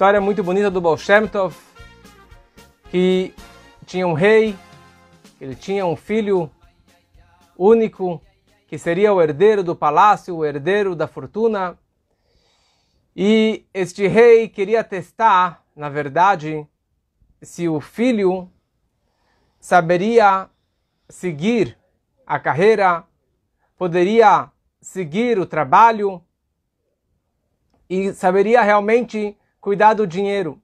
história muito bonita do Baal Shem Tov, que tinha um rei, ele tinha um filho único, que seria o herdeiro do palácio, o herdeiro da fortuna. E este rei queria testar, na verdade, se o filho saberia seguir a carreira, poderia seguir o trabalho e saberia realmente cuidar do dinheiro.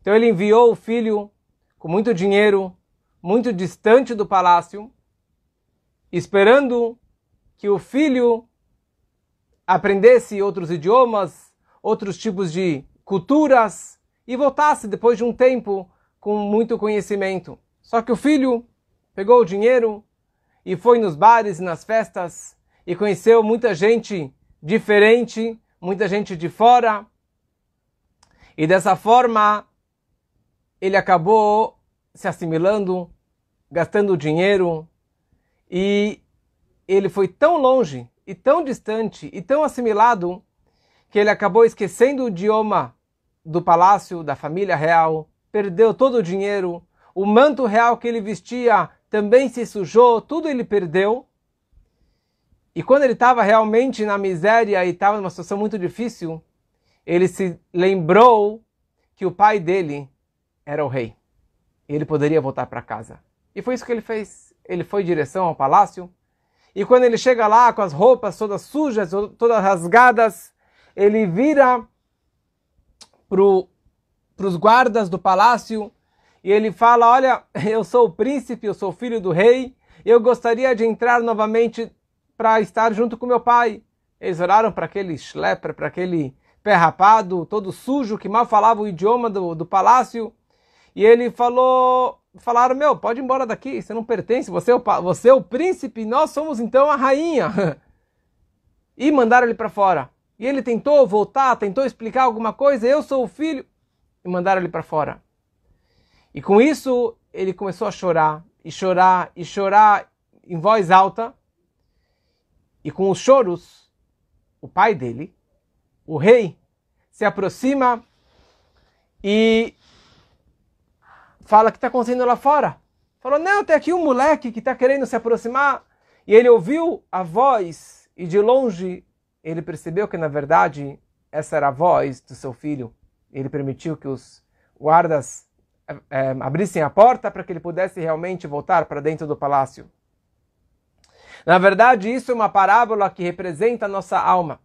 Então ele enviou o filho com muito dinheiro, muito distante do palácio, esperando que o filho aprendesse outros idiomas, outros tipos de culturas e voltasse depois de um tempo com muito conhecimento. Só que o filho pegou o dinheiro e foi nos bares e nas festas e conheceu muita gente diferente, muita gente de fora. E dessa forma, ele acabou se assimilando, gastando dinheiro e ele foi tão longe e tão distante e tão assimilado que ele acabou esquecendo o idioma do palácio da família real, perdeu todo o dinheiro, o manto real que ele vestia também se sujou, tudo ele perdeu. E quando ele estava realmente na miséria e estava numa situação muito difícil, ele se lembrou que o pai dele era o rei. Ele poderia voltar para casa. E foi isso que ele fez. Ele foi em direção ao palácio. E quando ele chega lá com as roupas todas sujas, todas rasgadas, ele vira para os guardas do palácio e ele fala: Olha, eu sou o príncipe, eu sou filho do rei, eu gostaria de entrar novamente para estar junto com meu pai. Eles oraram para aquele schlepper, para aquele pé rapado, todo sujo, que mal falava o idioma do, do palácio. E ele falou: Falaram, meu, pode ir embora daqui, você não pertence, você é o, você é o príncipe, nós somos então a rainha. E mandaram ele para fora. E ele tentou voltar, tentou explicar alguma coisa, eu sou o filho. E mandaram ele para fora. E com isso, ele começou a chorar, e chorar, e chorar em voz alta. E com os choros, o pai dele, o rei, se aproxima e fala que está acontecendo lá fora. Falou, não, tem aqui um moleque que está querendo se aproximar. E ele ouviu a voz e de longe ele percebeu que na verdade essa era a voz do seu filho. Ele permitiu que os guardas é, abrissem a porta para que ele pudesse realmente voltar para dentro do palácio. Na verdade, isso é uma parábola que representa a nossa alma.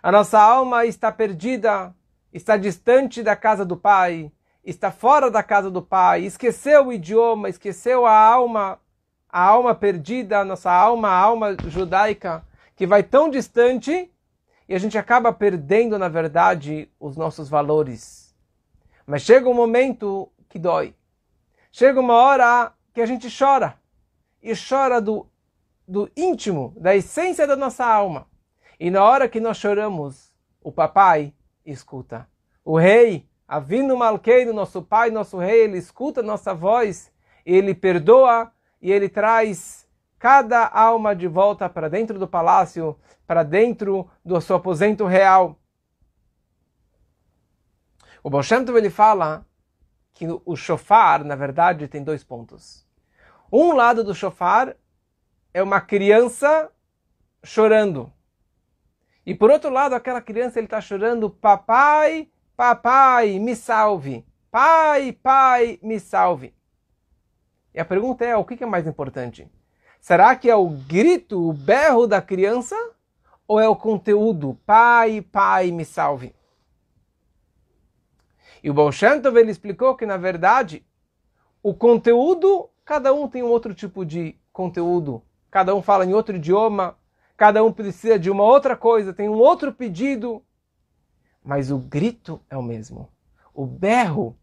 A nossa alma está perdida, está distante da casa do Pai, está fora da casa do Pai, esqueceu o idioma, esqueceu a alma, a alma perdida, a nossa alma, a alma judaica, que vai tão distante e a gente acaba perdendo, na verdade, os nossos valores. Mas chega um momento que dói. Chega uma hora que a gente chora. E chora do, do íntimo, da essência da nossa alma. E na hora que nós choramos, o papai escuta. O rei, Avino Malkeiro, nosso pai, nosso rei, ele escuta nossa voz, ele perdoa e ele traz cada alma de volta para dentro do palácio, para dentro do seu aposento real. O Baal ele fala que o shofar, na verdade, tem dois pontos. Um lado do shofar é uma criança chorando. E por outro lado, aquela criança ele está chorando, papai, papai, me salve. Pai, pai, me salve. E a pergunta é, o que é mais importante? Será que é o grito, o berro da criança? Ou é o conteúdo, pai, pai, me salve? E o Baal Shem Tov, ele explicou que, na verdade, o conteúdo, cada um tem um outro tipo de conteúdo. Cada um fala em outro idioma, cada um precisa de uma outra coisa, tem um outro pedido. Mas o grito é o mesmo. O berro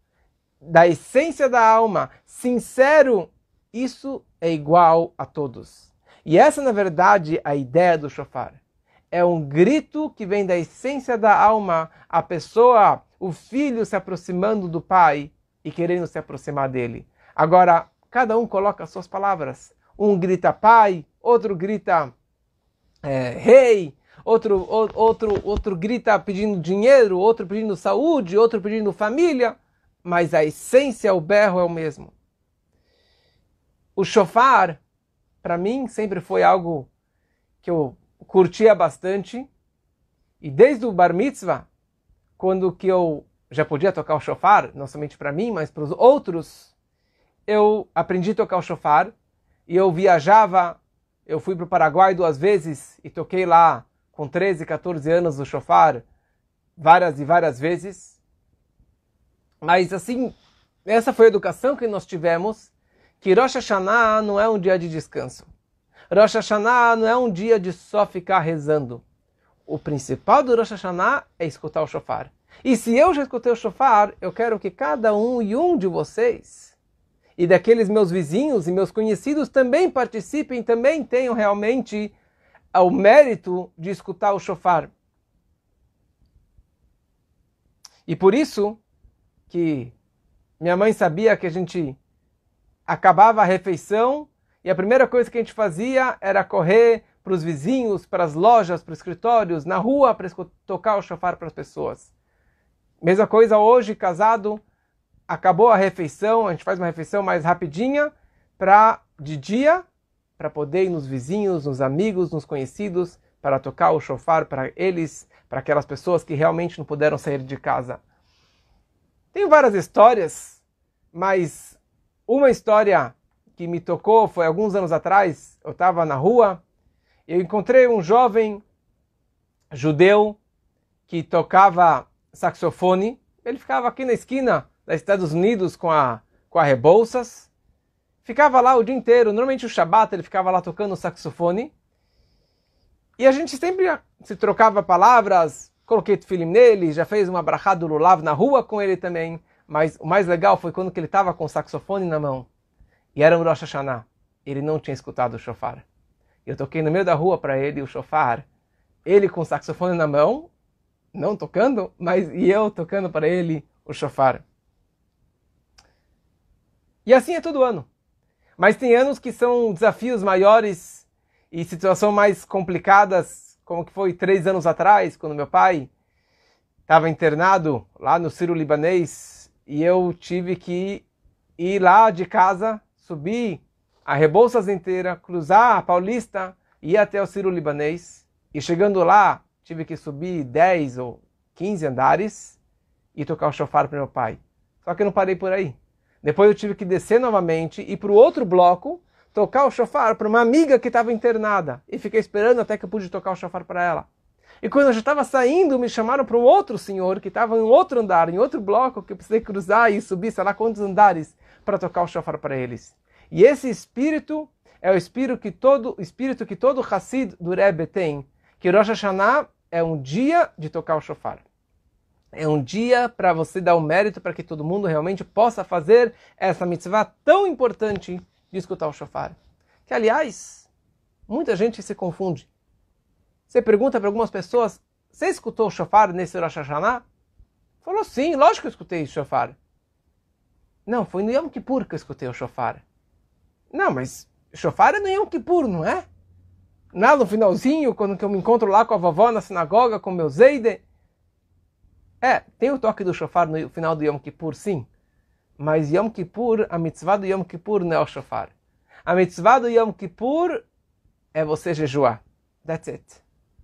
da essência da alma, sincero, isso é igual a todos. E essa, na verdade, é a ideia do shofar. É um grito que vem da essência da alma, a pessoa o filho se aproximando do pai e querendo se aproximar dele. Agora, cada um coloca as suas palavras. Um grita pai, outro grita é, rei, outro, outro, outro grita pedindo dinheiro, outro pedindo saúde, outro pedindo família, mas a essência, o berro é o mesmo. O shofar, para mim, sempre foi algo que eu curtia bastante. E desde o bar mitzvah, quando que eu já podia tocar o shofar, não somente para mim, mas para os outros, eu aprendi a tocar o shofar e eu viajava, eu fui para o Paraguai duas vezes e toquei lá com 13, 14 anos o shofar várias e várias vezes. Mas assim, essa foi a educação que nós tivemos, que Rosh Hashanah não é um dia de descanso. Rosh Hashanah não é um dia de só ficar rezando. O principal do Rosh Hashanah é escutar o shofar. E se eu já escutei o shofar, eu quero que cada um e um de vocês e daqueles meus vizinhos e meus conhecidos também participem, também tenham realmente o mérito de escutar o shofar. E por isso que minha mãe sabia que a gente acabava a refeição e a primeira coisa que a gente fazia era correr para os vizinhos, para as lojas, para os escritórios, na rua, para tocar o shofar para as pessoas. Mesma coisa hoje, casado, acabou a refeição, a gente faz uma refeição mais rapidinha para de dia, para poder ir nos vizinhos, nos amigos, nos conhecidos, para tocar o shofar para eles, para aquelas pessoas que realmente não puderam sair de casa. Tem várias histórias, mas uma história que me tocou foi alguns anos atrás. Eu estava na rua eu encontrei um jovem judeu que tocava saxofone. Ele ficava aqui na esquina dos Estados Unidos com a, com a Rebouças. Ficava lá o dia inteiro. Normalmente o Shabat ele ficava lá tocando saxofone. E a gente sempre se trocava palavras. Coloquei filho nele, já fez uma brachá do Lulav na rua com ele também. Mas o mais legal foi quando ele estava com o saxofone na mão. E era um Rosh Hashanah. Ele não tinha escutado o shofar. Eu toquei no meio da rua para ele o shofar. Ele com o saxofone na mão não tocando, mas e eu tocando para ele o shofar. E assim é todo ano. Mas tem anos que são desafios maiores e situações mais complicadas, como que foi três anos atrás, quando meu pai estava internado lá no Ciro Libanês e eu tive que ir lá de casa, subir a Rebouças inteira, cruzar a Paulista, ir até o Ciro Libanês e chegando lá tive que subir 10 ou 15 andares e tocar o chofar para meu pai. Só que eu não parei por aí. Depois eu tive que descer novamente e para o outro bloco tocar o chofar para uma amiga que estava internada. E fiquei esperando até que eu pude tocar o chofar para ela. E quando eu já estava saindo, me chamaram para um outro senhor que estava em outro andar, em outro bloco, que eu precisei cruzar e subir, sei lá quantos andares, para tocar o chofar para eles. E esse espírito é o espírito que todo, espírito que todo Hassid do Rebbe tem, que Rosh Hashanah é um dia de tocar o shofar. É um dia para você dar o mérito para que todo mundo realmente possa fazer essa mitzvah tão importante de escutar o shofar. Que, aliás, muita gente se confunde. Você pergunta para algumas pessoas, você escutou o shofar nesse Rosh Hashanah? Falou, sim, lógico que eu escutei o shofar. Não, foi no Yom Kippur que eu escutei o shofar. Não, mas shofar é no Yom Kippur, não é? lá no finalzinho, quando eu me encontro lá com a vovó na sinagoga, com meu Zeide. É, tem o toque do shofar no final do Yom Kippur, sim. Mas Yom Kippur, a mitzvah do Yom Kippur não é o shofar. A mitzvah do Yom Kippur é você jejuar. That's it.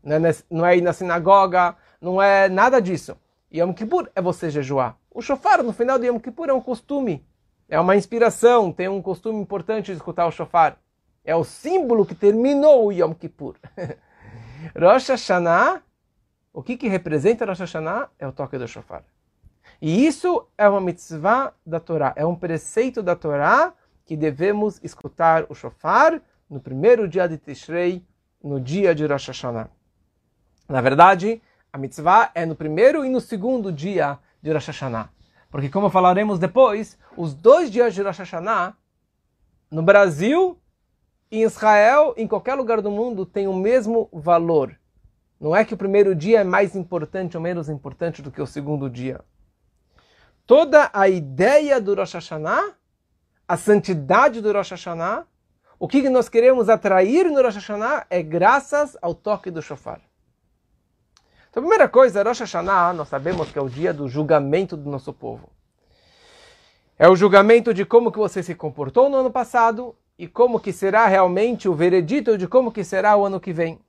Não é, não é ir na sinagoga, não é nada disso. Yom Kippur é você jejuar. O shofar no final do Yom Kippur é um costume. É uma inspiração, tem um costume importante de escutar o shofar. É o símbolo que terminou o Yom Kippur. Rosh Hashanah, o que, que representa Rosh Hashanah? É o toque do shofar. E isso é uma mitzvah da Torá, é um preceito da Torá que devemos escutar o shofar no primeiro dia de Tishrei, no dia de Rosh Hashanah. Na verdade, a mitzvah é no primeiro e no segundo dia de Rosh Hashanah. Porque, como falaremos depois, os dois dias de Rosh Hashanah, no Brasil em Israel, em qualquer lugar do mundo, tem o mesmo valor. Não é que o primeiro dia é mais importante ou menos importante do que o segundo dia. Toda a ideia do Rosh Hashanah, a santidade do Rosh Hashanah, o que nós queremos atrair no Rosh Hashanah é graças ao toque do shofar. Então, a primeira coisa, Rosh Hashanah, nós sabemos que é o dia do julgamento do nosso povo. É o julgamento de como que você se comportou no ano passado e como que será realmente o veredito de como que será o ano que vem.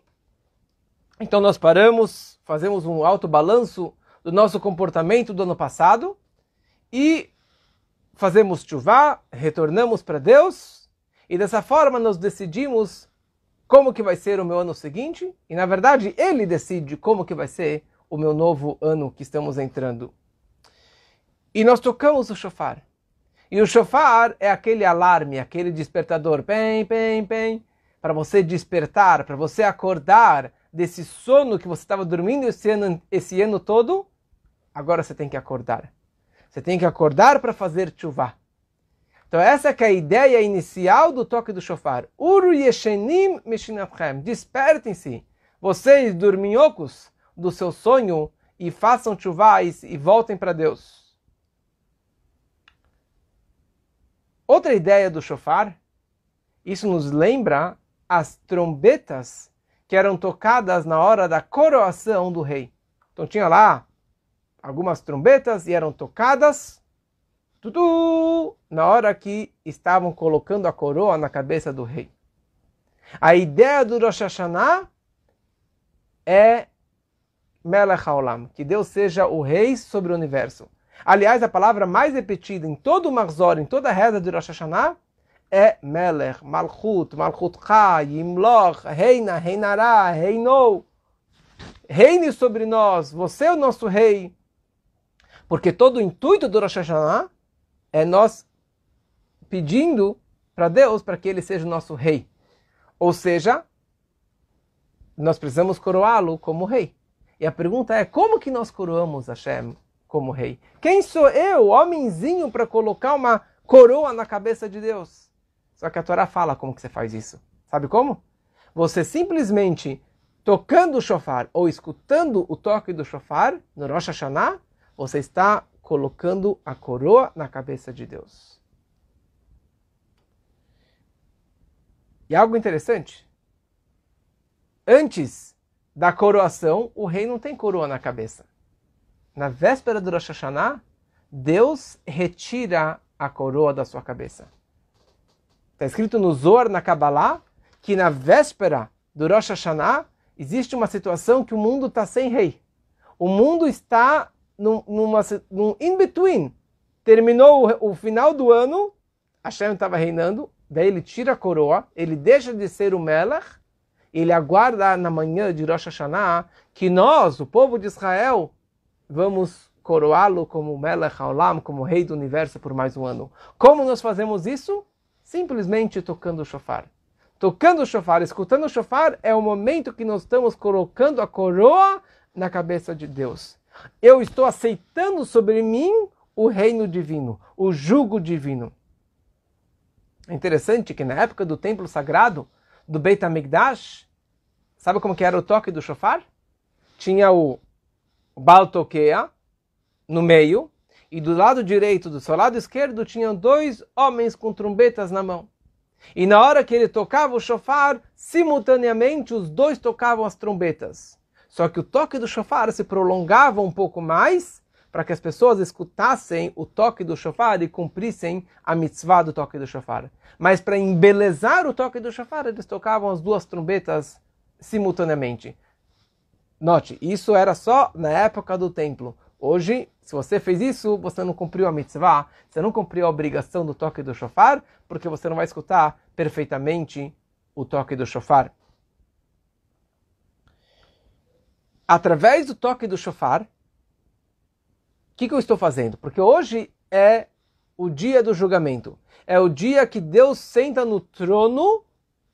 Então nós paramos, fazemos um alto balanço do nosso comportamento do ano passado e fazemos chuvá, retornamos para Deus e dessa forma nós decidimos como que vai ser o meu ano seguinte e na verdade ele decide como que vai ser o meu novo ano que estamos entrando. E nós tocamos o shofar. E o shofar é aquele alarme, aquele despertador, pem, pem, pem, para você despertar, para você acordar desse sono que você estava dormindo esse ano, esse ano todo. Agora você tem que acordar. Você tem que acordar para fazer chuva. Então essa é, a ideia inicial do toque do shofar. Uru yeshenim mishinavchem. Despertem-se, vocês dorminhocos, do seu sonho e façam chuva e voltem para Deus. Outra ideia do shofar, isso nos lembra as trombetas que eram tocadas na hora da coroação do rei. Então tinha lá algumas trombetas e eram tocadas tudo na hora que estavam colocando a coroa na cabeça do rei. A ideia do Rosh Hashanah é Melech Haolam, que Deus seja o rei sobre o universo. Aliás, a palavra mais repetida em todo o Marzor, em toda a reza de Rosh Hashanah, é Melech, Malchut, Malchut Cha, Yimloch, Reina, Reinará, Reinou. Reine sobre nós, você é o nosso rei. Porque todo o intuito do Rosh Hashanah é nós pedindo para Deus para que ele seja o nosso rei. Ou seja, nós precisamos coroá-lo como rei. E a pergunta é, como que nós coroamos Hashem? como rei. Quem sou eu, homenzinho, para colocar uma coroa na cabeça de Deus? Só que a Torá fala como que você faz isso. Sabe como? Você simplesmente tocando o shofar ou escutando o toque do shofar no Rosh Hashanah, você está colocando a coroa na cabeça de Deus. E algo interessante. Antes da coroação, o rei não tem coroa na cabeça na véspera do Rosh Hashanah, Deus retira a coroa da sua cabeça. Está escrito no Zohar, na Kabbalah, que na véspera do Rosh Hashanah existe uma situação que o mundo está sem rei. O mundo está num, numa, num in-between. Terminou o, o, final do ano, Hashem estava reinando, daí ele tira a coroa, ele deixa de ser o Melech, ele aguarda na manhã de Rosh Hashanah que nós, o povo de Israel, vamos coroá-lo como Melech Haolam, como rei do universo por mais um ano. Como nós fazemos isso? Simplesmente tocando o shofar. Tocando o shofar, escutando o shofar, é o momento que nós estamos colocando a coroa na cabeça de Deus. Eu estou aceitando sobre mim o reino divino, o jugo divino. É interessante que na época do templo sagrado, do Beit HaMikdash, sabe como que era o toque do shofar? Tinha o o Baltoquea, no meio, e do lado direito, do seu lado esquerdo, tinham dois homens com trombetas na mão. E na hora que ele tocava o shofar, simultaneamente os dois tocavam as trombetas. Só que o toque do shofar se prolongava um pouco mais para que as pessoas escutassem o toque do shofar e cumprissem a mitzvah do toque do shofar. Mas para embelezar o toque do shofar, eles tocavam as duas trombetas simultaneamente. Note, isso era só na época do templo. Hoje, se você fez isso, você não cumpriu a mitzvah, você não cumpriu a obrigação do toque do shofar, porque você não vai escutar perfeitamente o toque do shofar. Através do toque do shofar, o que, que eu estou fazendo? Porque hoje é o dia do julgamento. É o dia que Deus senta no trono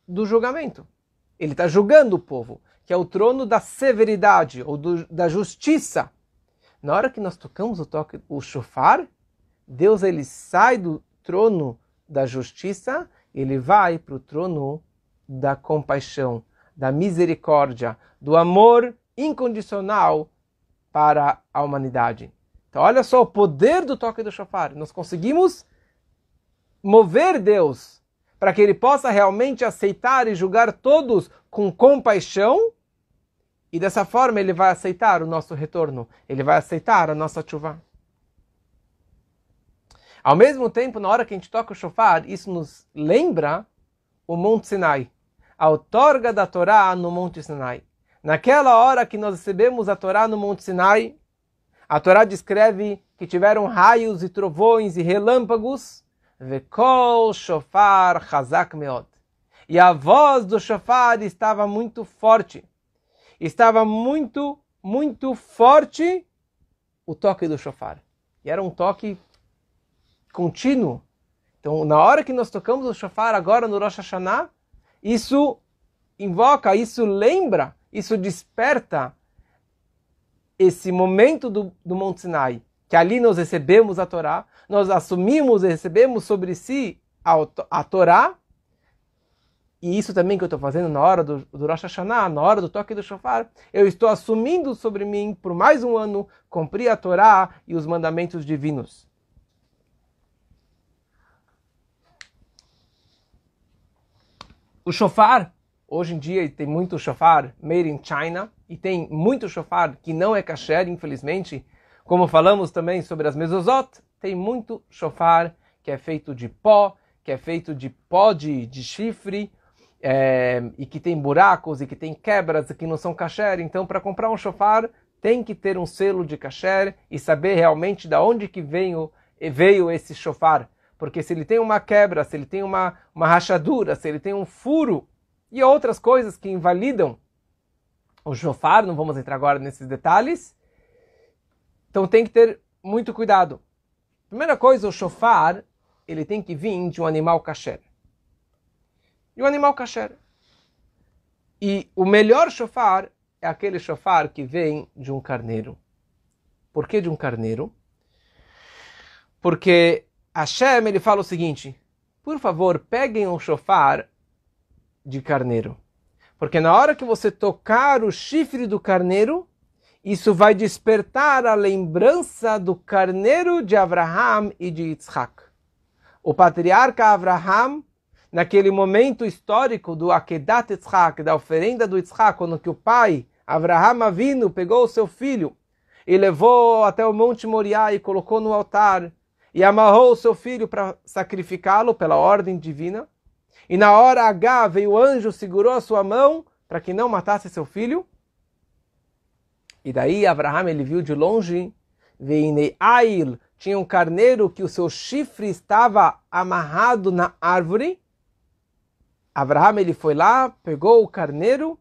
do julgamento. Ele está julgando o povo que é o trono da severidade ou do, da justiça. Na hora que nós tocamos o toque, o shofar, Deus ele sai do trono da justiça, ele vai para o trono da compaixão, da misericórdia, do amor incondicional para a humanidade. Então, olha só o poder do toque do shofar. Nós conseguimos mover Deus para que ele possa realmente aceitar e julgar todos com compaixão E dessa forma ele vai aceitar o nosso retorno, ele vai aceitar a nossa chuva. Ao mesmo tempo, na hora que a gente toca o shofar, isso nos lembra o Monte Sinai, a outorga da Torá no Monte Sinai. Naquela hora que nós recebemos a Torá no Monte Sinai, a Torá descreve que tiveram raios e trovões e relâmpagos, Vekol shofar chazak meod. E a voz do shofar estava muito forte. Estava muito, muito forte o toque do shofar. E era um toque contínuo. Então, na hora que nós tocamos o shofar agora no Rosh Hashanah, isso invoca, isso lembra, isso desperta esse momento do, do Monte Sinai, que ali nós recebemos a Torá, nós assumimos e recebemos sobre si a, a Torá, e isso também que eu estou fazendo na hora do, do Rosh Hashanah, na hora do toque do shofar, eu estou assumindo sobre mim, por mais um ano, cumprir a Torá e os mandamentos divinos. O shofar, hoje em dia tem muito shofar made in China e tem muito shofar que não é kasher, infelizmente. Como falamos também sobre as mezuzot, tem muito shofar que é feito de pó, que é feito de pó de, de chifre, é, e que tem buracos e que tem quebras e que não são kasher. Então, para comprar um shofar, tem que ter um selo de kasher e saber realmente de onde que veio, veio esse shofar. Porque se ele tem uma quebra, se ele tem uma, uma rachadura, se ele tem um furo e outras coisas que invalidam o shofar, não vamos entrar agora nesses detalhes. Então tem que ter muito cuidado. Primeira coisa, o shofar, ele tem que vir de um animal kasher. E um animal kasher. E o melhor shofar é aquele shofar que vem de um carneiro. Por que de um carneiro? Porque Hashem ele fala o seguinte: por favor, peguem um chofar de carneiro. Porque na hora que você tocar o chifre do carneiro, isso vai despertar a lembrança do carneiro de Abraham e de Yitzhak. O patriarca Abraham, naquele momento histórico do Akedat Yitzhak, da oferenda do Yitzhak, quando que o pai, Abraham Avinu, pegou o seu filho e levou até o Monte Moriá e colocou no altar e amarrou o seu filho para sacrificá-lo pela ordem divina. E na hora H veio o anjo, segurou a sua mão para que não matasse seu filho. E daí Abraham ele viu de longe, Ail, tinha um carneiro que o seu chifre estava amarrado na árvore. Abraham ele foi lá, pegou o carneiro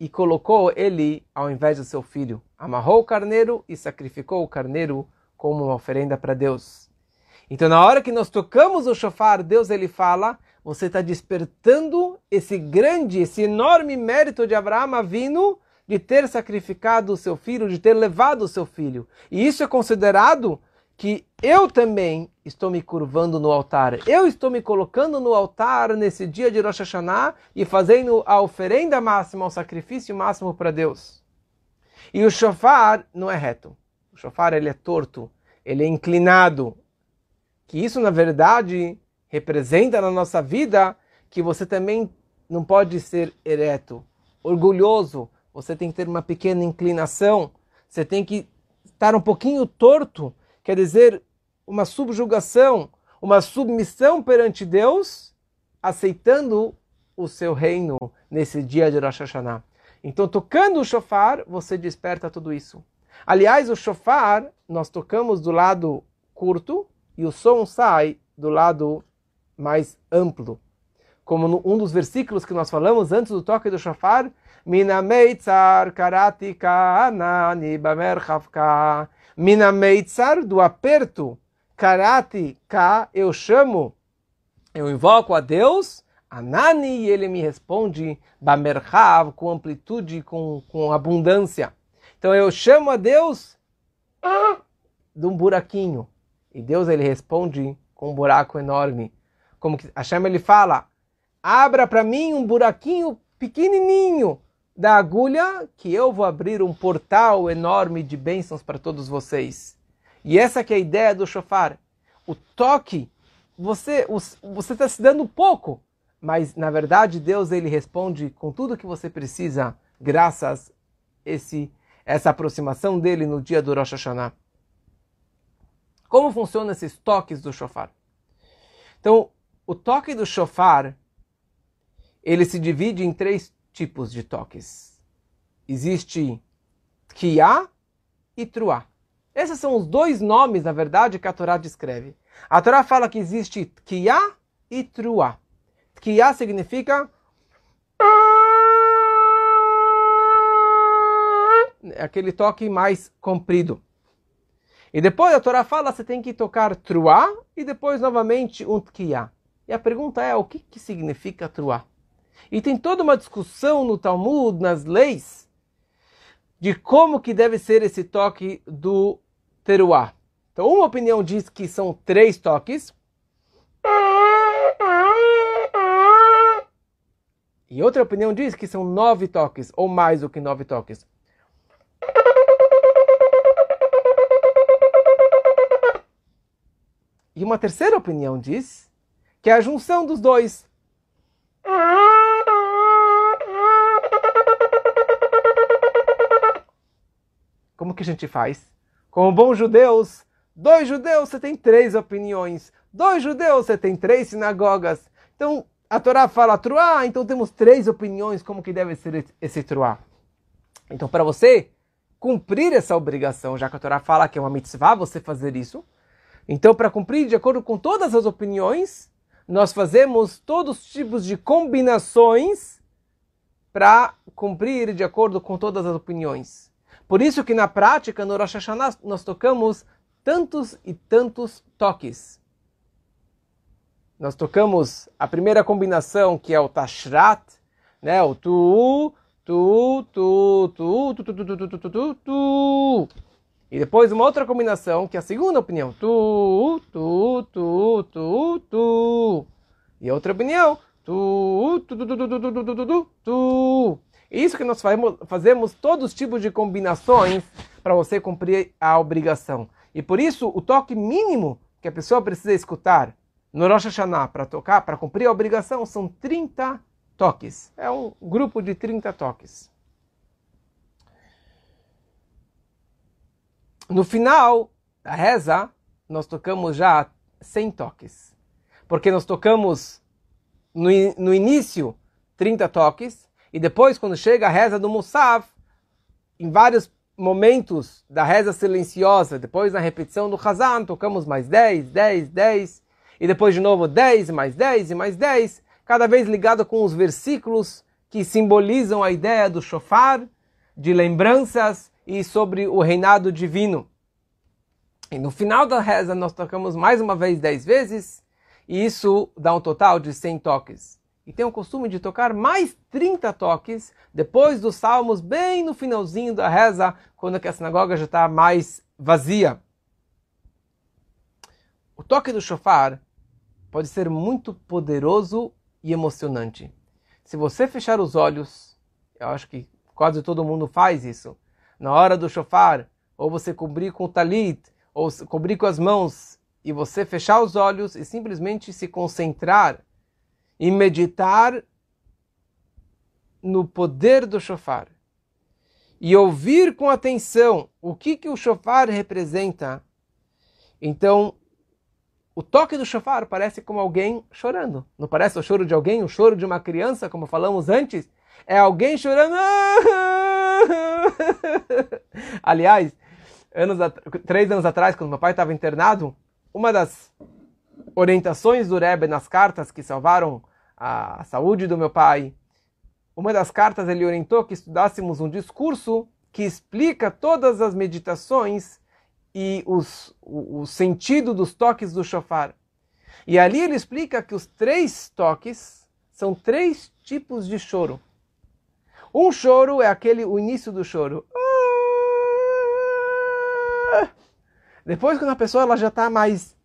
e colocou ele ao invés do seu filho. Amarrou o carneiro e sacrificou o carneiro como uma oferenda para Deus. Então, na hora que nós tocamos o shofar, Deus ele fala: você está despertando esse grande, esse enorme mérito de Abraão vindo de ter sacrificado o seu filho, de ter levado o seu filho. E isso é considerado que eu também estou me curvando no altar. Eu estou me colocando no altar nesse dia de Rosh Hashanah e fazendo a oferenda máxima, o sacrifício máximo para Deus. E o shofar não é reto. O shofar ele é torto, ele é inclinado. Que isso, na verdade, representa na nossa vida que você também não pode ser ereto, orgulhoso. Você tem que ter uma pequena inclinação. Você tem que estar um pouquinho torto, quer dizer, uma subjugação, uma submissão perante Deus, aceitando o seu reino nesse dia de Rosh Hashanah. Então, tocando o shofar, você desperta tudo isso. Aliás, o shofar nós tocamos do lado curto e o som sai do lado mais amplo. Como no, um dos versículos que nós falamos antes do toque do shofar, Mina meitzar karati kanani bamerchavka. Mina meitzar, do aperto, karati ka, eu chamo, eu invoco a Deus, Anani, e ele me responde, bamerchav, com amplitude, com, com abundância. Então eu chamo a Deus ah, de um buraquinho. E Deus ele responde com um buraco enorme. Como que Hashem ele fala: abra para mim um buraquinho pequenininho da agulha que eu vou abrir um portal enorme de bênçãos para todos vocês. E essa que é a ideia do shofar. O toque, você você está se dando pouco, mas na verdade Deus ele responde com tudo que você precisa, graças esse, essa aproximação dele no dia do Rosh Hashanah. Como funcionam esses toques do shofar? Então, o toque do shofar, ele se divide em três tipos de toques. Existe Tkiá e Truá. Esses são os dois nomes, na verdade, que a Torá descreve. A Torá fala que existe Tkiá e Truá. Tkiá significa aquele toque mais comprido. E depois a Torá fala você tem que tocar truá e depois novamente um tkiá. E a pergunta é o que, que significa truá? E tem toda uma discussão no Talmud, nas leis, de como que deve ser esse toque do teruá. Então uma opinião diz que são três toques. E outra opinião diz que são nove toques, ou mais do que nove toques. E uma terceira opinião diz que é a junção dos dois. Como que a gente faz? Como bons judeus, dois judeus você tem três opiniões, dois judeus você tem três sinagogas. Então a Torá fala truá, então temos três opiniões como que deve ser esse truá. Então para você cumprir essa obrigação, já que a Torá fala que é uma mitzvah você fazer isso, então, para cumprir de acordo com todas as opiniões, nós fazemos todos os tipos de combinações para cumprir de acordo com todas as opiniões. Por isso que na prática, no Rosh Hashanah, nós tocamos tantos e tantos toques. Nós tocamos a primeira combinação, que é o Tashrat, né? o Tu, Tu, Tu, Tu, Tu, Tu, Tu, Tu, Tu, Tu, Tu, Tu. E depois uma outra combinação, que é a segunda opinião. Tu, tu, tu, tu, tu. E outra opinião. Tu, tu, tu, tu, tu, tu, tu, tu, tu, tu, tu. Isso que nós fazemos todos os tipos de combinações para você cumprir a obrigação. E por isso, o toque mínimo que a pessoa precisa escutar no Rosh Hashanah para tocar, para cumprir a obrigação, são 30 toques. É um grupo de 30 toques. No final da reza, nós tocamos já 100 toques. Porque nós tocamos no, no início 30 toques, e depois, quando chega a reza do Musaf, em vários momentos da reza silenciosa, depois na repetição do Hazan, tocamos mais 10, 10, 10, e depois de novo 10, mais 10 e mais 10, cada vez ligado com os versículos que simbolizam a ideia do shofar, de lembranças e sobre o reinado divino. E no final da reza nós tocamos mais uma vez 10 vezes, e isso dá um total de 100 toques. E tem o costume de tocar mais 30 toques depois dos salmos, bem no finalzinho da reza, quando a sinagoga já está mais vazia. O toque do shofar pode ser muito poderoso e emocionante. Se você fechar os olhos, eu acho que quase todo mundo faz isso, na hora do shofar, ou você cobrir com o talit, ou cobrir com as mãos, e você fechar os olhos e simplesmente se concentrar e meditar no poder do shofar. E ouvir com atenção o que, que o shofar representa. Então, o toque do shofar parece como alguém chorando. Não parece o choro de alguém, o choro de uma criança, como falamos antes? É alguém chorando. Aliás, anos três anos atrás, quando meu pai estava internado, uma das orientações do Rebbe nas cartas que salvaram a saúde do meu pai, uma das cartas ele orientou que estudássemos um discurso que explica todas as meditações e os, o, o sentido dos toques do shofar. E ali ele explica que os três toques são três tipos de choro. Um choro é aquele o início do choro. Depois, quando a pessoa ela já está mais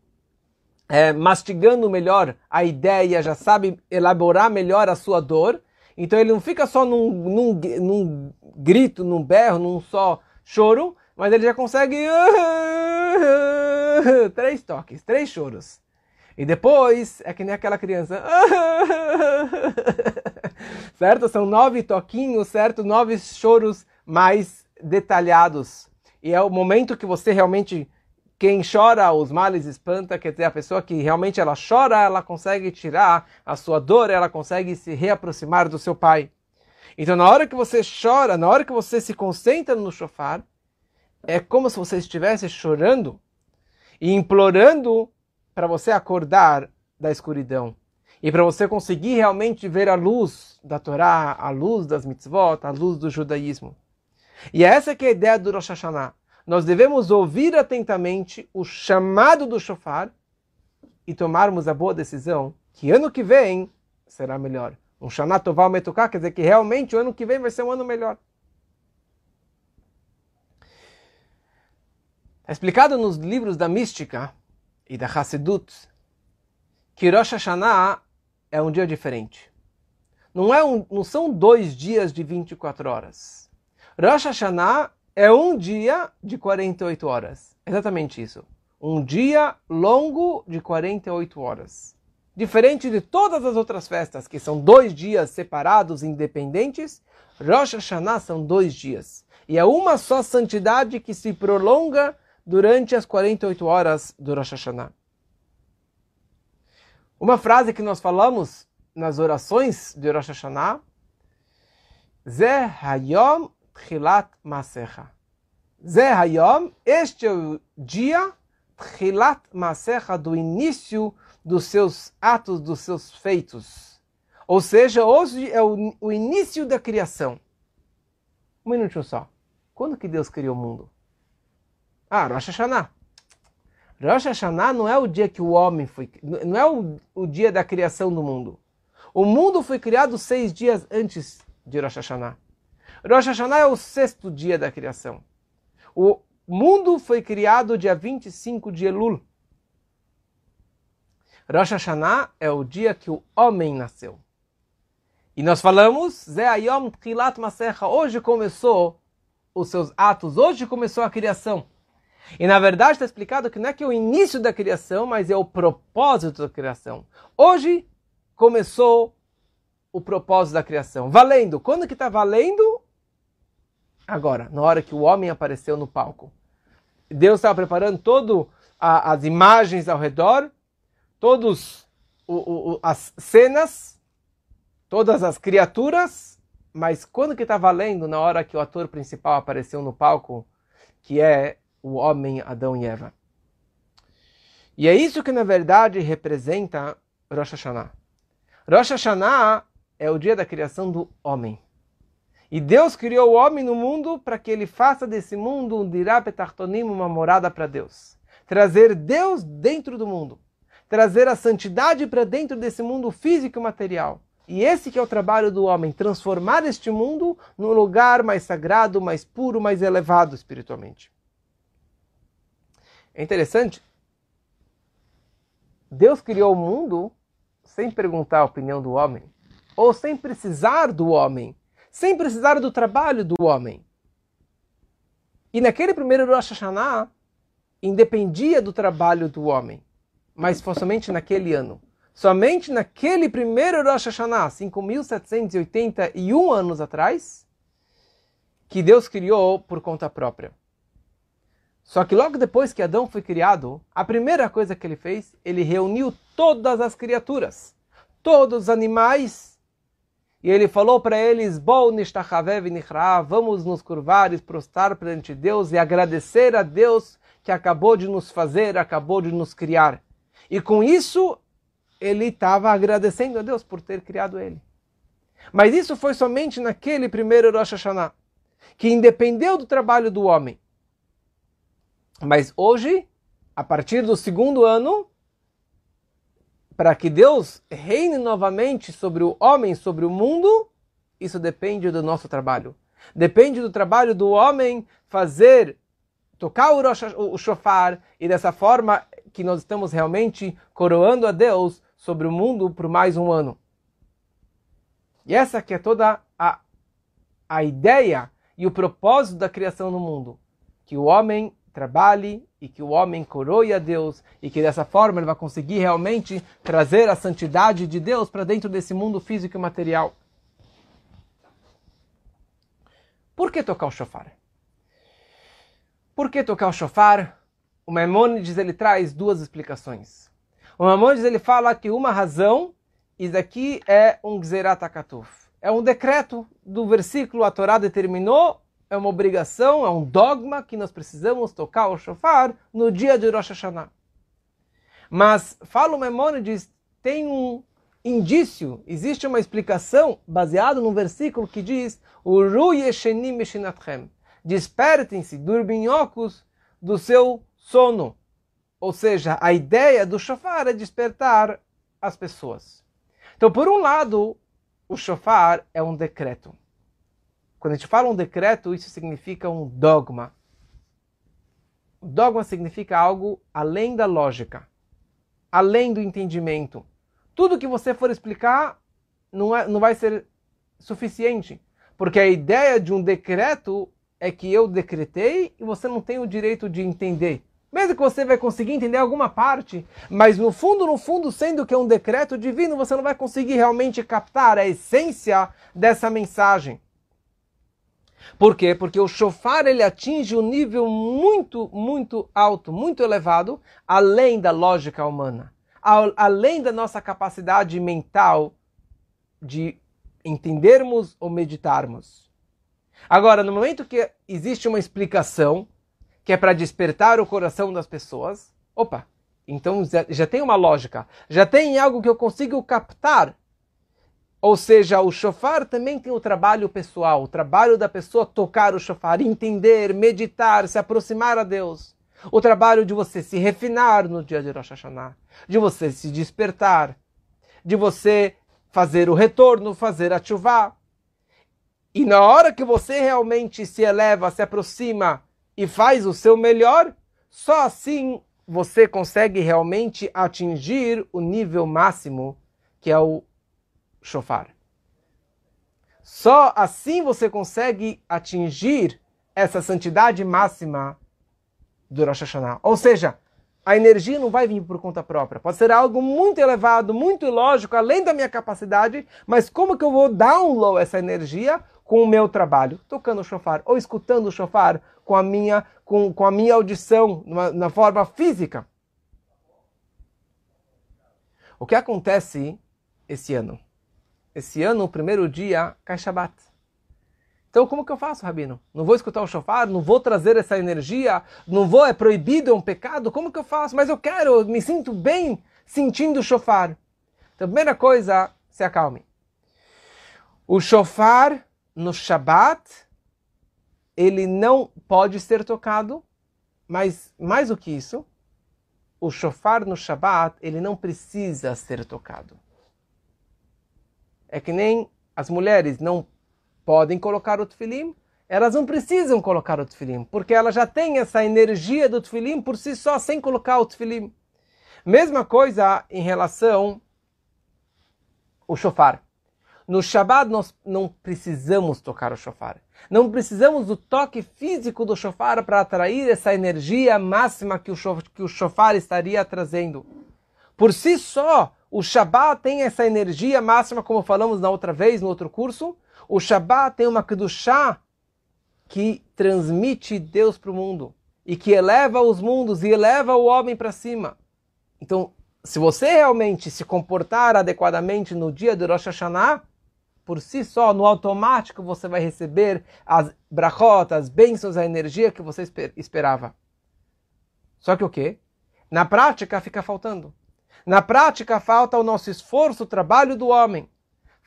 é, mastigando melhor a ideia, já sabe elaborar melhor a sua dor, então ele não fica só num, num, num grito, num berro, num só choro, mas ele já consegue três toques, três choros. E depois é que nem aquela criança. certo? São nove toquinhos, certo? Nove choros mais detalhados. E é o momento que você realmente quem chora os males espanta, quer dizer, a pessoa que realmente ela chora, ela consegue tirar a sua dor, ela consegue se reaproximar do seu pai. Então, na hora que você chora, na hora que você se concentra no shofar, é como se você estivesse chorando e implorando para você acordar da escuridão e para você conseguir realmente ver a luz da Torá, a luz das mitzvot, a luz do judaísmo. E essa que é a ideia do Rosh Hashanah. Nós devemos ouvir atentamente o chamado do shofar e tomarmos a boa decisão que ano que vem será melhor. Um Shana Tová Metuká quer dizer que realmente o ano que vem vai ser um ano melhor. É explicado nos livros da mística e da Hassidut que Rosh Hashanah é um dia diferente. Não, é um, não são dois dias de 24 horas. Rosh Hashanah é um dia de 48 horas. Exatamente isso. Um dia longo de 48 horas. Diferente de todas as outras festas, que são dois dias separados, independentes, Rosh Hashanah são dois dias. E é uma só santidade que se prolonga durante as 48 horas do Rosh Hashanah. Uma frase que nós falamos nas orações de Rosh Hashanah, Ze Hayom Tchilat Masecha. Ze Hayom, este é o dia Tchilat Masecha, do início dos seus atos, dos seus feitos. Ou seja, hoje é o, o início da criação. Um minutinho só. Quando que Deus criou o mundo? Ah, Rosh Hashanah. Rosh Hashanah não é o dia que o homem foi, não é o, o dia da criação do mundo. O mundo foi criado seis dias antes de Rosh Hashanah. Rosh Hashanah é o sexto dia da criação. O mundo foi criado dia 25 de Elul. Rosh Hashanah é o dia que o homem nasceu. E nós falamos, Ze Ayom Tchilat Masecha, hoje começou os seus atos, hoje começou a criação. E na verdade está explicado que não é que é o início da criação, mas é o propósito da criação. Hoje começou o propósito da criação. Valendo. Quando que está valendo? Agora, na hora que o homem apareceu no palco. Deus estava preparando todas as imagens ao redor, todas as cenas, todas as criaturas, mas quando que está valendo na hora que o ator principal apareceu no palco, que é o homem Adão e Eva. E é isso que na verdade representa Rosh Hashanah. Rosh Hashanah é o dia da criação do homem. E Deus criou o homem no mundo para que ele faça desse mundo um dirapetartonim, uma morada para Deus. Trazer Deus dentro do mundo. Trazer a santidade para dentro desse mundo físico e material. E esse que é o trabalho do homem, transformar este mundo num lugar mais sagrado, mais puro, mais elevado espiritualmente. É interessante. Deus criou o mundo sem perguntar a opinião do homem, ou sem precisar do homem, sem precisar do trabalho do homem. E naquele primeiro Rosh Hashanah, independia do trabalho do homem, mas foi somente naquele ano. Somente naquele primeiro Rosh Hashanah, 5.781 anos atrás, que Deus criou por conta própria. Só que logo depois que Adão foi criado, a primeira coisa que ele fez, ele reuniu todas as criaturas, todos os animais, e ele falou para eles: vamos nos curvar e prostrar perante Deus e agradecer a Deus que acabou de nos fazer, acabou de nos criar. E com isso, ele estava agradecendo a Deus por ter criado ele. Mas isso foi somente naquele primeiro Rosh Hashanah, que independeu do trabalho do homem. Mas hoje, a partir do segundo ano, para que Deus reine novamente sobre o homem, sobre o mundo, isso depende do nosso trabalho. Depende do trabalho do homem fazer, tocar o, rosh, o shofar, e dessa forma que nós estamos realmente coroando a Deus sobre o mundo por mais um ano. E essa que é toda a, a ideia e o propósito da criação no mundo. Que o homem trabalhe e que o homem coroe a Deus e que dessa forma ele vai conseguir realmente trazer a santidade de Deus para dentro desse mundo físico e material. Por que tocar o shofar? Por que tocar o shofar? O Maimonides ele traz duas explicações. O Maimonides ele fala que uma razão, isso aqui é um Gzerat Akatuf. É um decreto do versículo, a Torá determinou, é uma obrigação, é um dogma que nós precisamos tocar o shofar no dia de Rosh Hashanah. Mas, fala o tem um indício, existe uma explicação baseada num versículo que diz Despertem-se, dorminhocos, do seu sono. Ou seja, a ideia do shofar é despertar as pessoas. Então, por um lado, o shofar é um decreto. Quando a gente fala um decreto, isso significa um dogma. O dogma significa algo além da lógica, além do entendimento. Tudo que você for explicar não, é, não vai ser suficiente, porque a ideia de um decreto é que eu decretei e você não tem o direito de entender. Mesmo que você vai conseguir entender alguma parte, mas no fundo, no fundo, sendo que é um decreto divino, você não vai conseguir realmente captar a essência dessa mensagem. Por quê? Porque o shofar ele atinge um nível muito, muito alto, muito elevado, além da lógica humana, além da nossa capacidade mental de entendermos ou meditarmos. Agora, no momento que existe uma explicação, que é para despertar o coração das pessoas, opa, então já tem uma lógica, já tem algo que eu consigo captar. Ou seja, o shofar também tem o trabalho pessoal, o trabalho da pessoa tocar o shofar, entender, meditar, se aproximar a Deus. O trabalho de você se refinar no dia de Rosh Hashanah, de você se despertar, de você fazer o retorno, fazer a chuva. E na hora que você realmente se eleva, se aproxima e faz o seu melhor, só assim você consegue realmente atingir o nível máximo que é o shofar. Só assim você consegue atingir essa santidade máxima do Rosh Hashanah. Ou seja, a energia não vai vir por conta própria. Pode ser algo muito elevado, muito lógico, além da minha capacidade, mas como que eu vou download essa energia com o meu trabalho? Tocando o shofar, ou escutando o shofar com a minha, com, com a minha audição, numa, na forma física. O que acontece esse ano? Esse ano, o primeiro dia, cai Shabbat. Então, como que eu faço, Rabino? Não vou escutar o shofar? Não vou trazer essa energia? Não vou? É proibido? É um pecado? Como que eu faço? Mas eu quero, eu me sinto bem sentindo o shofar. Então, primeira coisa, se acalme. O shofar no Shabat, ele não pode ser tocado, mas mais do que isso, o shofar no Shabat, ele não precisa ser tocado. É que nem as mulheres não podem colocar o tefilim, elas não precisam colocar o tefilim, porque elas já têm essa energia do tefilim por si só, sem colocar o tefilim. Mesma coisa em relação ao shofar. No Shabbat nós não precisamos tocar o shofar. Não precisamos do toque físico do shofar para atrair essa energia máxima que o, que o shofar estaria trazendo. Por si só, o Shabbat tem essa energia máxima, como falamos na outra vez, no outro curso, o Shabat tem uma Kedushá que transmite Deus para o mundo e que eleva os mundos e eleva o homem para cima. Então, se você realmente se comportar adequadamente no dia de Rosh Hashanah, por si só, no automático, você vai receber as brachot, as bênçãos, a energia que você esperava. Só que o quê? Na prática fica faltando. Na prática falta o nosso esforço, o trabalho do homem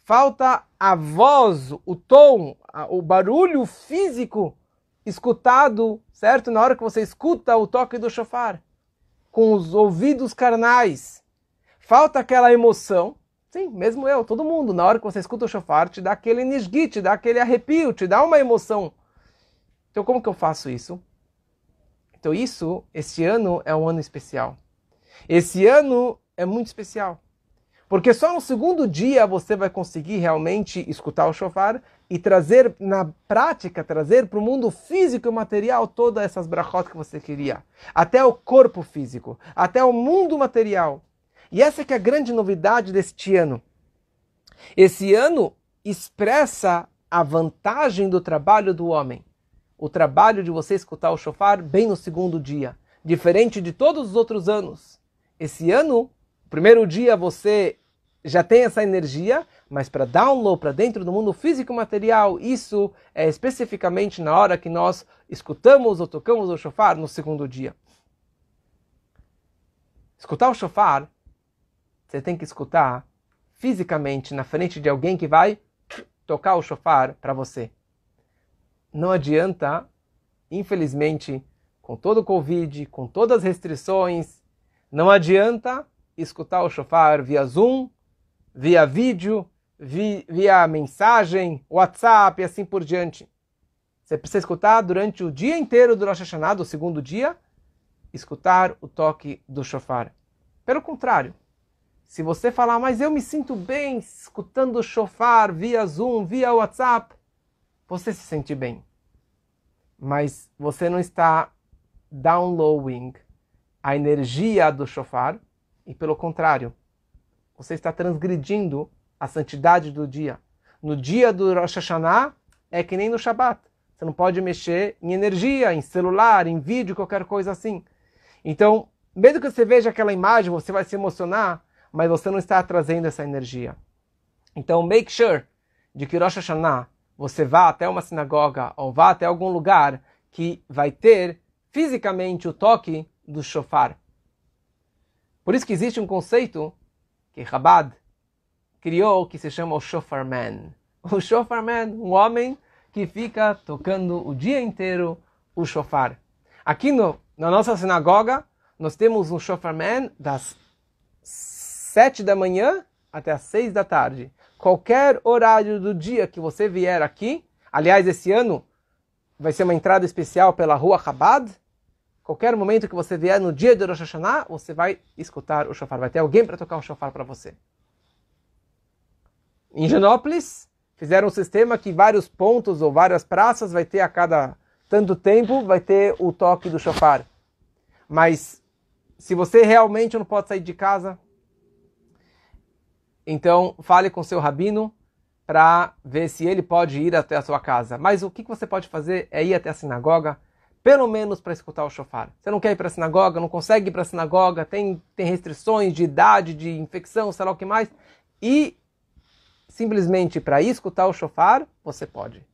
falta a voz, o tom, o barulho físico escutado, certo? Na hora que você escuta o toque do shofar, com os ouvidos carnais. Falta aquela emoção. Sim, mesmo eu, todo mundo, na hora que você escuta o shofar, te dá aquele nisgui, te dá aquele arrepio, te dá uma emoção. Então, como que eu faço isso? Então, isso, esse ano é um ano especial. Esse ano é muito especial. Porque só no segundo dia você vai conseguir realmente escutar o shofar e trazer na prática, trazer para o mundo físico e material todas essas brachot que você queria. Até o corpo físico, até o mundo material. E essa que é a grande novidade deste ano. Esse ano expressa a vantagem do trabalho do homem. O trabalho de você escutar o shofar bem no segundo dia, diferente de todos os outros anos. Esse ano, primeiro dia você já tem essa energia, mas para download para dentro do mundo físico material, isso é especificamente na hora que nós escutamos ou tocamos o shofar no segundo dia. Escutar o shofar, você tem que escutar fisicamente na frente de alguém que vai tocar o shofar para você. Não adianta, infelizmente, com todo o Covid, com todas as restrições, não adianta escutar o shofar via Zoom, via vídeo, via, via mensagem, WhatsApp e assim por diante. Você precisa escutar durante o dia inteiro do Rosh Hashanah, do segundo dia, escutar o toque do shofar. Pelo contrário, se você falar, mas eu me sinto bem escutando o shofar via Zoom, via WhatsApp, você se sente bem. Mas você não está downloading a energia do shofar, e pelo contrário, você está transgredindo a santidade do dia. No dia do Rosh Hashanah, é que nem no Shabat. Você não pode mexer em energia, em celular, em vídeo, qualquer coisa assim. Então, mesmo que você veja aquela imagem, você vai se emocionar, mas você não está trazendo essa energia. Então, make sure de que Rosh Hashanah você vá até uma sinagoga ou vá até algum lugar que vai ter fisicamente o toque do shofar. Por isso que existe um conceito que Chabad criou que se chama o Shofar Man. O Shofar Man, um homem que fica tocando o dia inteiro o shofar. Aqui no, na nossa sinagoga, nós temos um Shofar Man das sete da manhã até as seis da tarde. Qualquer horário do dia que você vier aqui, aliás, esse ano vai ser uma entrada especial pela rua Chabad, qualquer momento que você vier no dia de Rosh Hashanah, você vai escutar o shofar. Vai ter alguém para tocar o shofar para você. Em Genópolis, fizeram um sistema que vários pontos ou várias praças vai ter a cada tanto tempo, vai ter o toque do shofar. Mas se você realmente não pode sair de casa, então fale com seu rabino para ver se ele pode ir até a sua casa. Mas o que você pode fazer é ir até a sinagoga, pelo menos para escutar o shofar. Você não quer ir para a sinagoga, não consegue ir para a sinagoga, tem, tem restrições de idade, de infecção, sei lá o que mais, e simplesmente para escutar o shofar, você pode.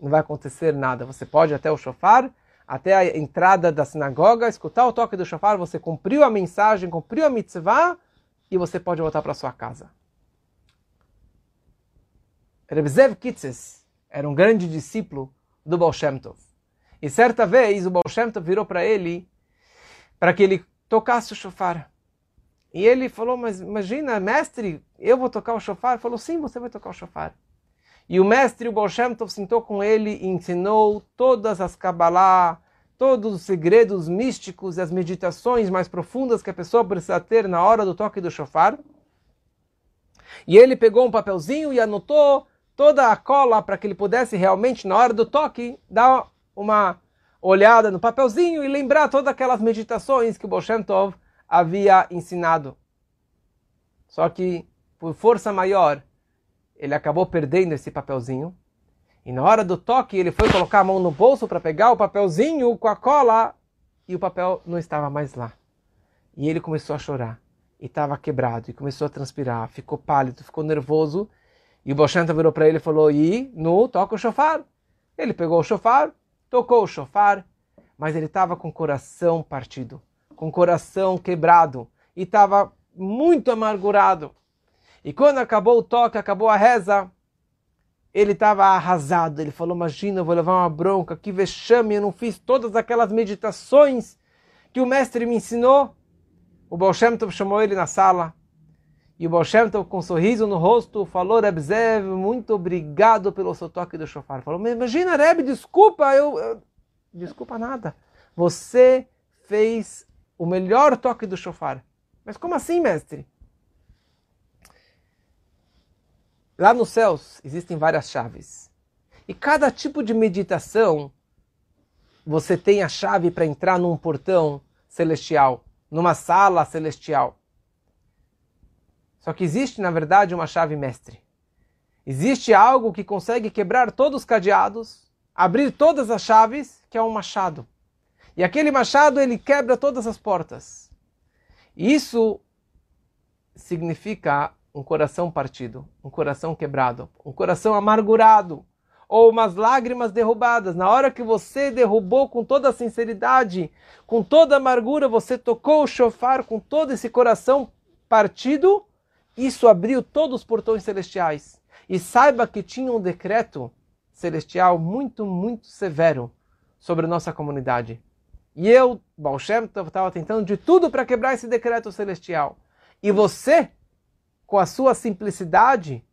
Não vai acontecer nada. Você pode até o shofar, até a entrada da sinagoga, escutar o toque do shofar, você cumpriu a mensagem, cumpriu a mitzvah, e você pode voltar para sua casa. Rebzev Kitzes era um grande discípulo do Baal Shem Tov. E certa vez o Baal Shem Tov virou para ele para que ele tocasse o shofar. E ele falou, mas imagina, mestre, eu vou tocar o shofar? Ele falou, sim, você vai tocar o shofar. E o mestre, o Baal Shem Tov, sentou com ele e ensinou todas as Kabbalah, todos os segredos místicos e as meditações mais profundas que a pessoa precisa ter na hora do toque do shofar. E ele pegou um papelzinho e anotou toda a cola para que ele pudesse realmente, na hora do toque, dar uma olhada no papelzinho e lembrar todas aquelas meditações que o Bolshem Tov havia ensinado. Só que, por força maior, ele acabou perdendo esse papelzinho. E na hora do toque, ele foi colocar a mão no bolso para pegar o papelzinho com a cola e o papel não estava mais lá. E ele começou a chorar. E estava quebrado. E começou a transpirar. Ficou pálido, ficou nervoso. E o Bolshanta virou para ele e falou: E no, toca o chofar. Ele pegou o chofar, tocou o chofar, mas ele estava com o coração partido, com o coração quebrado e estava muito amargurado. E quando acabou o toque, acabou a reza, ele estava arrasado. Ele falou: Imagina, eu vou levar uma bronca, que vexame, eu não fiz todas aquelas meditações que o mestre me ensinou. O Baal Shem Tov chamou ele na sala. E o Baal com um sorriso no rosto, falou, Reb Zev, muito obrigado pelo seu toque do shofar. Falou, imagina, Reb, desculpa, eu, eu... Desculpa nada. Você fez o melhor toque do shofar. Mas como assim, mestre? Lá nos céus existem várias chaves. E cada tipo de meditação, você tem a chave para entrar num portão celestial, numa sala celestial. Só que existe, na verdade, uma chave mestre. Existe algo que consegue quebrar todos os cadeados, abrir todas as chaves, que é um machado. E aquele machado ele quebra todas as portas. Isso significa um coração partido, um coração quebrado, um coração amargurado, ou umas lágrimas derrubadas. Na hora que você derrubou com toda a sinceridade, com toda a amargura, você tocou o chofar com todo esse coração partido, isso abriu todos os portões celestiais. E saiba que tinha um decreto celestial muito, muito severo sobre a nossa comunidade. E eu, Baal Shem estava tentando de tudo para quebrar esse decreto celestial. E você, com a sua simplicidade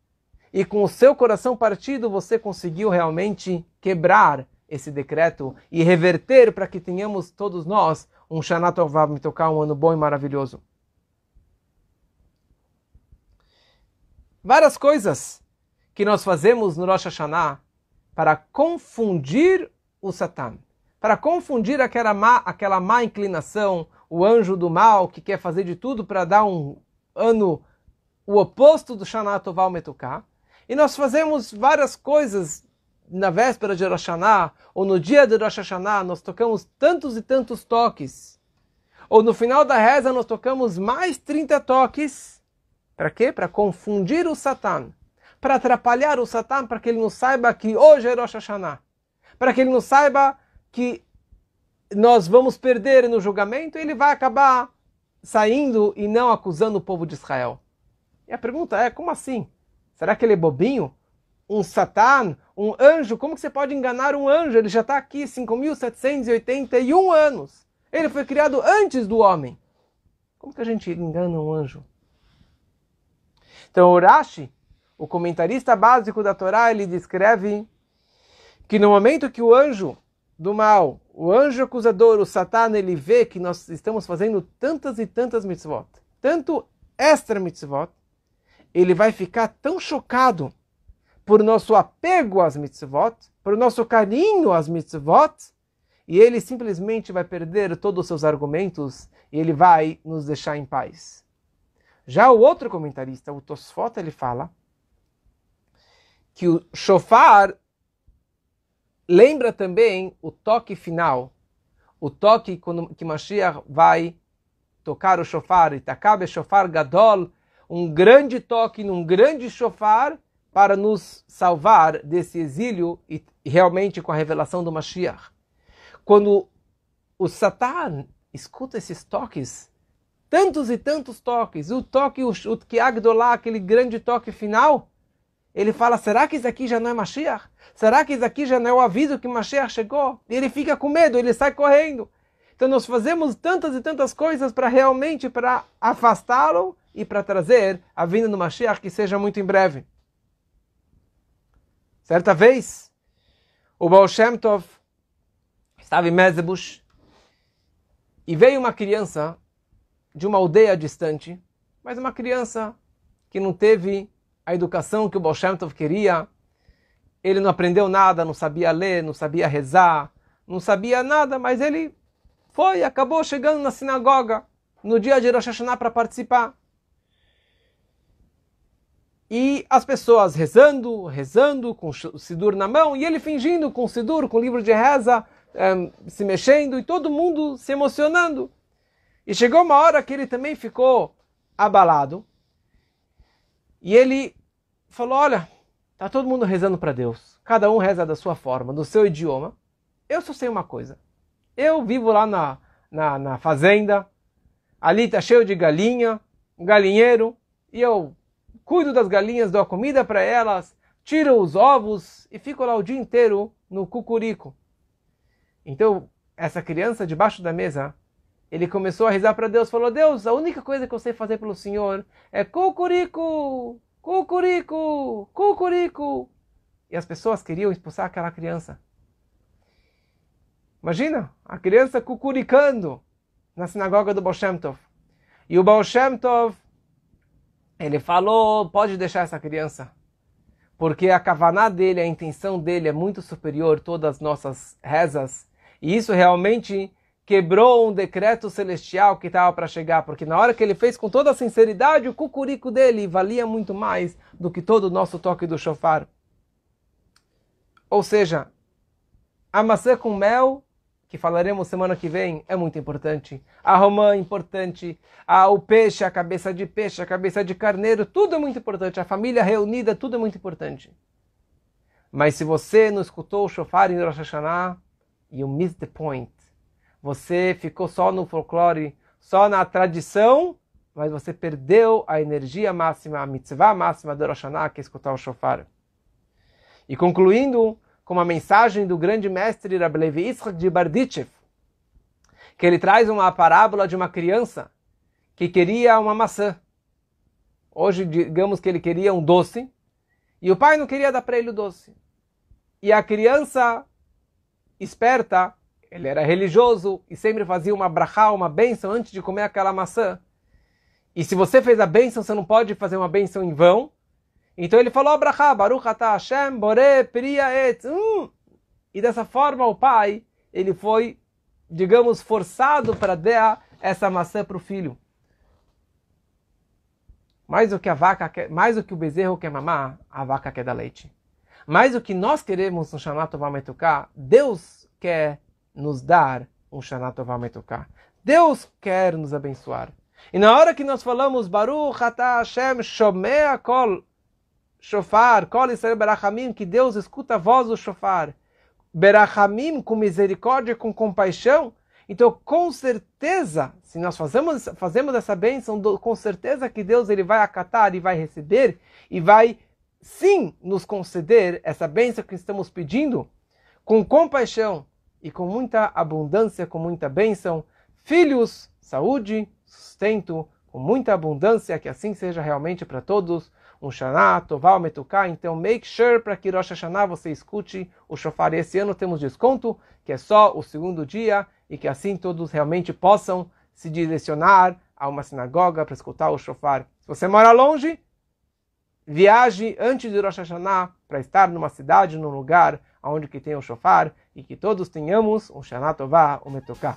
e com o seu coração partido, você conseguiu realmente quebrar esse decreto e reverter para que tenhamos todos nós um Shana Tovah tocar um ano bom e maravilhoso. Várias coisas que nós fazemos no Rosh Hashanah para confundir o Satan, para confundir aquela má, aquela má inclinação, o anjo do mal que quer fazer de tudo para dar um ano o oposto do Shana Tová Metuká. E nós fazemos várias coisas na véspera de Rosh Hashanah, ou no dia de Rosh Hashanah, nós tocamos tantos e tantos toques. Ou no final da reza, nós tocamos mais 30 toques. Para quê? Para confundir o Satan. Para atrapalhar o Satan, para que ele não saiba que hoje é Rosh Hashanah. Para que ele não saiba que nós vamos perder no julgamento, ele vai acabar saindo e não acusando o povo de Israel. E a pergunta é, como assim? Será que ele é bobinho? Um Satan? Um anjo? Como que você pode enganar um anjo? Ele já está aqui 5.781 anos. Ele foi criado antes do homem. Como que a gente engana um anjo? Então, o Rashi, o comentarista básico da Torá, ele descreve que no momento que o anjo do mal, o anjo acusador, o Satan, ele vê que nós estamos fazendo tantas e tantas mitzvot, tanto extra mitzvot, ele vai ficar tão chocado por nosso apego às mitzvot, por nosso carinho às mitzvot, e ele simplesmente vai perder todos os seus argumentos e ele vai nos deixar em paz. Já o outro comentarista, o Tosfot, ele fala que o shofar lembra também o toque final, o toque quando que Mashiach vai tocar o shofar, Itakabe shofar gadol, um grande toque num grande shofar para nos salvar desse exílio e realmente com a revelação do Mashiach. Quando o Satan escuta esses toques, tantos e tantos toques, o toque, o, o Kiagdolá, aquele grande toque final, ele fala, será que isso aqui já não é Mashiach? Será que isso aqui já não é o aviso que Mashiach chegou? E ele fica com medo, ele sai correndo. Então nós fazemos tantas e tantas coisas para realmente para afastá-lo e para trazer a vinda do Mashiach que seja muito em breve. Certa vez, o Baal Shem Tov estava em Mezebush e veio uma criança de uma aldeia distante, mas uma criança que não teve a educação que o Baal Shem Tov queria. Ele não aprendeu nada, não sabia ler, não sabia rezar, não sabia nada, mas ele foi e acabou chegando na sinagoga no dia de Rosh Hashanah para participar. E as pessoas rezando, rezando, com o Sidur na mão, e ele fingindo com o Sidur, com o livro de reza, um, se mexendo, e todo mundo se emocionando. E chegou uma hora que ele também ficou abalado. E ele falou: Olha, tá todo mundo rezando para Deus. Cada um reza da sua forma, do seu idioma. Eu só sei uma coisa. Eu vivo lá na, na, na fazenda. Ali tá cheio de galinha, um galinheiro. E eu cuido das galinhas, dou a comida para elas, tiro os ovos e fico lá o dia inteiro no cucurico. Então, essa criança debaixo da mesa, ele começou a rezar para Deus, falou: Deus, a única coisa que eu sei fazer pelo Senhor é cucurico, cucurico, cucurico. E as pessoas queriam expulsar aquela criança. Imagina, a criança cucuricando na sinagoga do Baal Shem Tov. E o Baal Shem Tov ele falou, pode deixar essa criança, porque a kavaná dele, a intenção dele é muito superior a todas as nossas rezas, e isso realmente quebrou um decreto celestial que estava para chegar, porque na hora que ele fez com toda a sinceridade, o cucurico dele valia muito mais do que todo o nosso toque do chofar. Ou seja, a maçã com mel, que falaremos semana que vem, é muito importante. A romã é importante. A, o peixe, a cabeça de peixe, a cabeça de carneiro, tudo é muito importante. A família reunida, tudo é muito importante. Mas se você não escutou o shofar em Rosh Hashanah, you missed the point. Você ficou só no folclore, só na tradição, mas você perdeu a energia máxima, a mitzvah máxima do Rosh que é escutar o shofar. E concluindo com uma mensagem do grande mestre Rabbi Levi Yitzchak de Bardichev, que ele traz uma parábola de uma criança que queria uma maçã. Hoje, digamos que ele queria um doce, e o pai não queria dar para ele o doce. E a criança esperta, ele era religioso e sempre fazia uma brachá, uma bênção antes de comer aquela maçã. E se você fez a bênção, você não pode fazer uma bênção em vão. Então ele falou Abraha, Baruch atah Hashem, Bore, Priya et. Hum. E dessa forma o pai, ele foi, digamos, forçado para dar essa maçã para o filho. Mais do que a vaca, quer, mais do que o bezerro quer mamar, a vaca quer dar leite. Mais do que nós queremos um Shanato Vametuká, Deus quer nos dar um Shanato Vametuká. Deus quer nos abençoar. E na hora que nós falamos Baruch atah Hashem Shomea Kol shofar, kol Israel berachamim, que Deus escuta a voz do shofar. Berachamim, com misericórdia, com compaixão. Então, com certeza, se nós fazemos, fazemos essa bênção, com certeza que Deus ele vai acatar e vai receber e vai sim nos conceder essa bênção que estamos pedindo, com compaixão e com muita abundância, com muita bênção, filhos, saúde, sustento, com muita abundância, que assim seja realmente para todos um Shana, Toval, Metuká. Então, make sure para que Rosh Hashanah você escute o shofar. Esse ano temos desconto, que é só o segundo dia, e que assim todos realmente possam se direcionar a uma sinagoga para escutar o shofar. Se você mora longe, viaje antes de Rosh Hashanah para estar numa cidade, num lugar onde que tem o shofar, e que todos tenhamos um Shana Tová, um Metuká.